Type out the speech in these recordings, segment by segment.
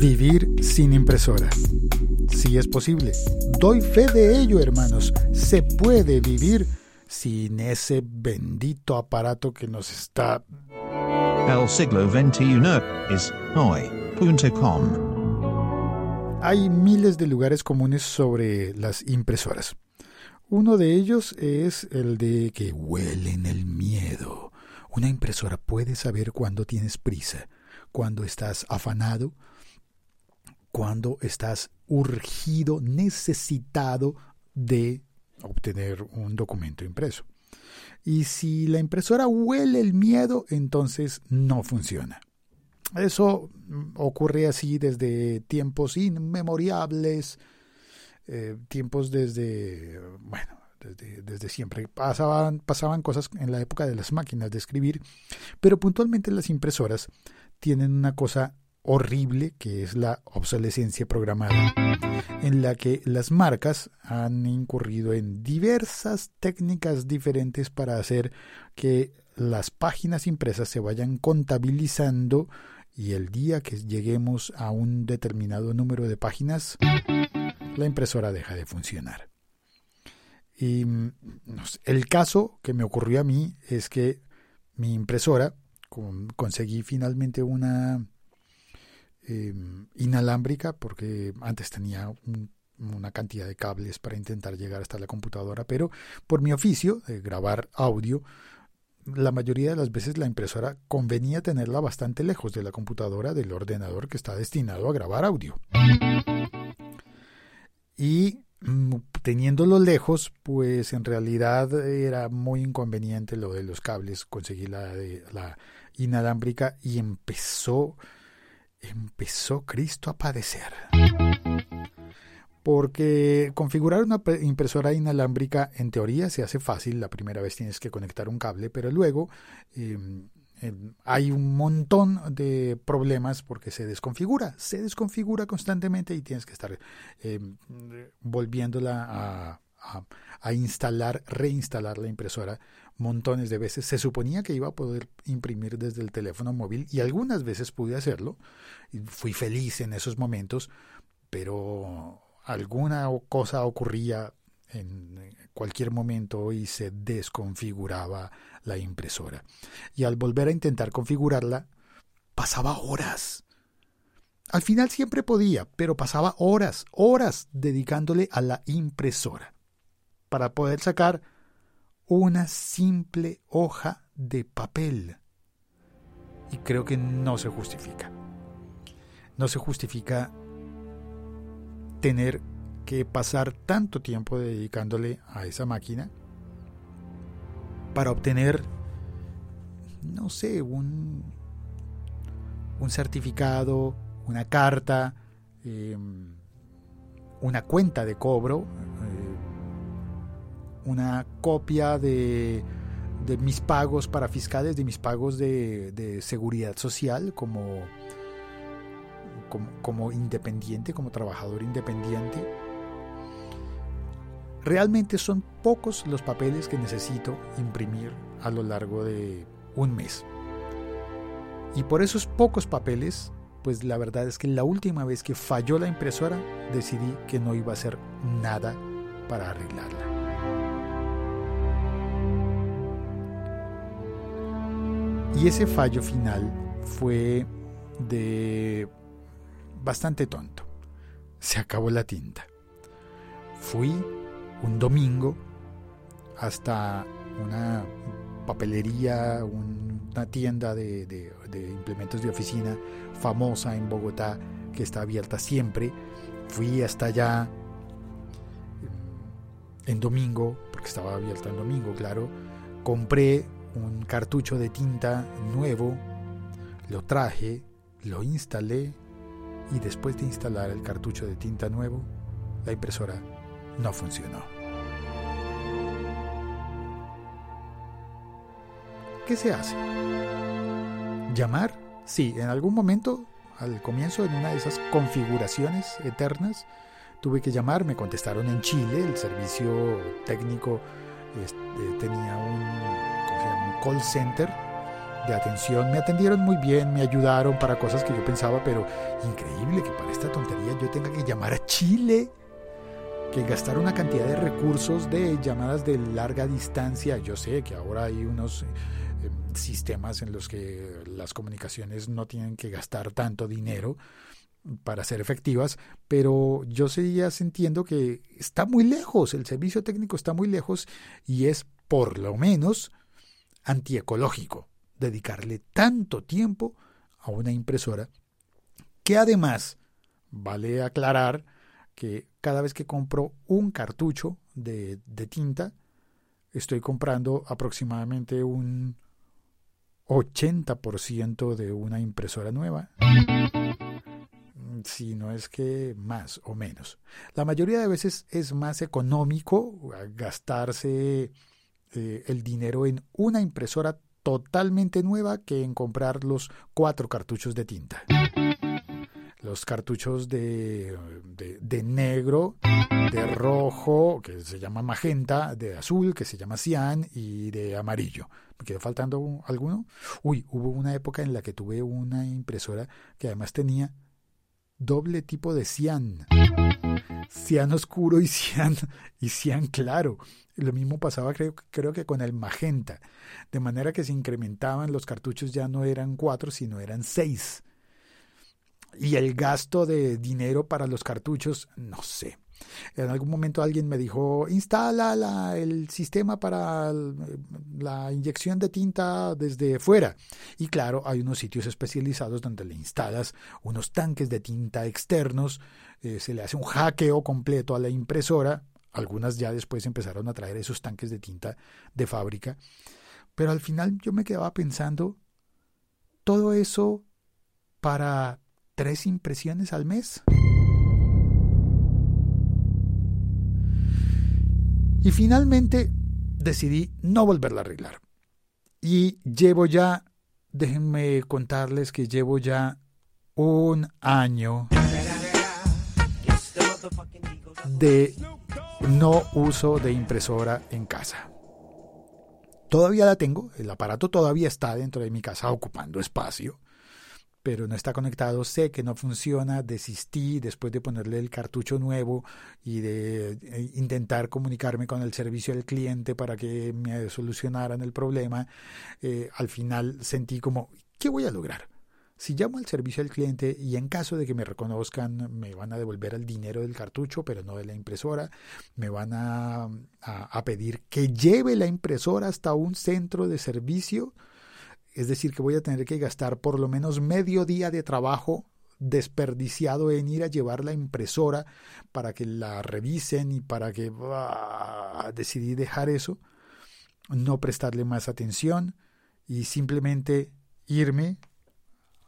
Vivir sin impresora. Sí es posible. Doy fe de ello, hermanos. Se puede vivir sin ese bendito aparato que nos está... El siglo XXI es hoy.com. Hay miles de lugares comunes sobre las impresoras. Uno de ellos es el de que huelen el miedo. Una impresora puede saber cuándo tienes prisa, cuando estás afanado, cuando estás urgido, necesitado de obtener un documento impreso. Y si la impresora huele el miedo, entonces no funciona. Eso ocurre así desde tiempos inmemoriables, eh, tiempos desde, bueno, desde, desde, siempre. Pasaban, pasaban cosas en la época de las máquinas de escribir, pero puntualmente las impresoras tienen una cosa horrible que es la obsolescencia programada, en la que las marcas han incurrido en diversas técnicas diferentes para hacer que las páginas impresas se vayan contabilizando y el día que lleguemos a un determinado número de páginas, la impresora deja de funcionar. Y el caso que me ocurrió a mí es que mi impresora, conseguí finalmente una Em, inalámbrica porque antes tenía una cantidad de cables para intentar llegar hasta la computadora, pero por mi oficio de grabar audio, la mayoría de las veces la impresora convenía tenerla bastante lejos de la computadora del ordenador que está destinado a grabar audio. Y mm, teniéndolo lejos, pues en realidad era muy inconveniente lo de los cables, conseguí la, la inalámbrica y empezó empezó Cristo a padecer. Porque configurar una impresora inalámbrica en teoría se hace fácil, la primera vez tienes que conectar un cable, pero luego em, em, hay un montón de problemas porque se desconfigura, se desconfigura constantemente y tienes que estar em, volviéndola a, a, instalar, reinstalar la impresora montones de veces. Se suponía que iba a poder imprimir desde el teléfono móvil y algunas veces pude hacerlo. Fui feliz en esos momentos, pero alguna cosa ocurría en cualquier momento y se desconfiguraba la impresora. Y al volver a intentar configurarla, pasaba horas. Al final siempre podía, pero pasaba horas, horas dedicándole a la impresora para poder sacar una simple hoja de papel. Y creo que no se justifica. No se justifica tener que pasar tanto tiempo dedicándole a esa máquina para obtener, no sé, un, un certificado, una carta, em, una cuenta de cobro, una copia de, mis pagos para fiscales, de mis pagos de, seguridad social como, como, independiente, como trabajador independiente. Realmente son pocos los papeles que necesito imprimir a lo largo de un mes. Y por esos pocos papeles, pues la verdad es que la última vez que falló la impresora, decidí que no iba a hacer nada para arreglarla. Y ese fallo final fue de bastante tonto. Se acabó la tinta. Fui un domingo hasta una papelería, una tienda de, implementos de oficina famosa en Bogotá que está abierta siempre. Fui hasta allá en domingo, porque estaba abierta en domingo, claro. Compré un cartucho de tinta nuevo, lo traje, lo instalé y después de instalar el cartucho de tinta nuevo, la impresora no funcionó. ¿Qué se hace? ¿Llamar? Sí, en algún momento, al comienzo, en una de esas configuraciones eternas, tuve que llamar, me contestaron en Chile, el servicio técnico este, tenía un call center de atención. Me atendieron muy bien, me ayudaron para cosas que yo pensaba, pero increíble que para esta tontería yo tenga que llamar a Chile, que gastar una cantidad de recursos de llamadas de larga distancia. Yo sé que ahora hay unos eh, sistemas en los que las comunicaciones no tienen que gastar tanto dinero para ser efectivas, pero yo seguía sintiendo que está muy lejos, el servicio técnico está muy lejos y es por lo menos antiecológico dedicarle tanto tiempo a una impresora que además vale aclarar que cada vez que compro un cartucho de, de tinta estoy comprando aproximadamente un 80% de una impresora nueva si no es que más o menos. La mayoría de veces es más económico gastarse eh, el dinero en una impresora totalmente nueva que en comprar los cuatro cartuchos de tinta. Los cartuchos de, de, negro, de rojo, que se llama magenta, de azul, que se llama cian, y de amarillo. ¿Me quedó faltando alguno? Uy, hubo una época en la que tuve una impresora que además tenía doble tipo de cian. Cian oscuro y cian, y claro. Lo mismo pasaba creo, creo que con el magenta. De manera que se incrementaban los cartuchos ya no eran cuatro, sino eran seis. Y el gasto de dinero para los cartuchos, no sé. En algún momento alguien me dijo, instala el sistema para la inyección de tinta desde fuera. Y claro, hay unos sitios especializados donde le instalas unos tanques de tinta externos, eh, se le hace un hackeo completo a la impresora. Algunas ya después empezaron a traer esos tanques de tinta de fábrica. Pero al final yo me quedaba pensando, todo eso para tres impresiones al mes. Y finalmente decidí no volverla a arreglar. Y llevo ya, déjenme contarles que llevo ya un año de no uso de impresora en casa. Todavía la tengo, el aparato todavía está dentro de mi casa ocupando espacio, pero no está conectado, sé que no funciona, desistí después de ponerle el cartucho nuevo y de eh, intentar comunicarme con el servicio al cliente para que me solucionaran el problema. Eh, al final sentí como, ¿qué voy a lograr? Si llamo al servicio al cliente y en caso de que me reconozcan, me van a devolver el dinero del cartucho, pero no de la impresora, me van a, a pedir que lleve la impresora hasta un centro de servicio es decir, que voy a tener que gastar por lo menos medio día de trabajo desperdiciado en ir a llevar la impresora para que la revisen y para que ah, decidí dejar eso, no prestarle más atención y simplemente irme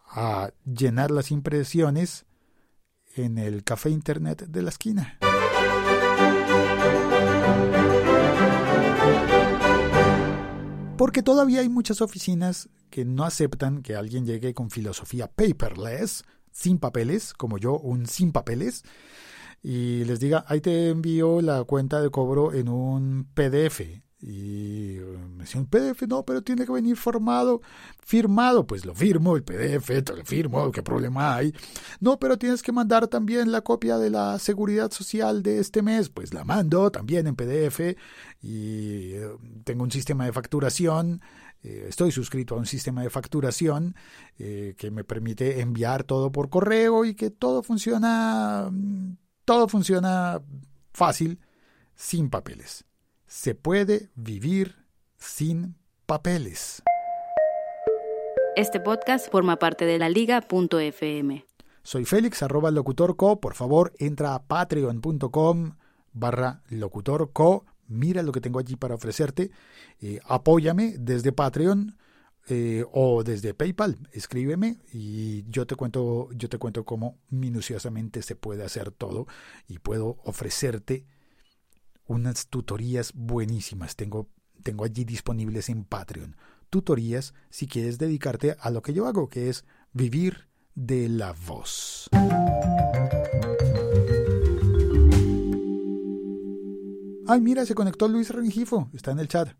a llenar las impresiones en el café internet de la esquina. Porque todavía hay muchas oficinas que no aceptan que alguien llegue con filosofía paperless, sin papeles, como yo, un sin papeles, y les diga, ahí te envío la cuenta de cobro en un PDF. Y me decían, PDF, no, pero tiene que venir formado, firmado. Pues lo firmo, el PDF, te lo firmo, ¿qué problema hay? No, pero tienes que mandar también la copia de la seguridad social de este mes. Pues la mando también en PDF y eh, tengo un sistema de facturación eh, estoy suscrito a un sistema de facturación eh, que me permite enviar todo por correo y que todo funciona, mm, todo funciona fácil, sin papeles. Se puede vivir sin papeles. Este podcast forma parte de la liga.fm. Soy Félix, arroba locutorco. Por favor, entra a patreon.com barra locutorco mira lo que tengo allí para ofrecerte, eh, apóyame desde Patreon eh, o desde PayPal, escríbeme y yo te cuento, yo te cuento cómo minuciosamente se puede hacer todo y puedo ofrecerte unas tutorías buenísimas. Tengo, tengo allí disponibles en Patreon. Tutorías si quieres dedicarte a lo que yo hago, que es vivir de la voz. Ay, mira, se conectó Luis Rengifo, está en el chat.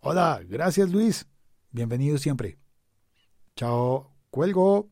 Hola, gracias Luis. Bienvenido siempre. Chao, cuelgo.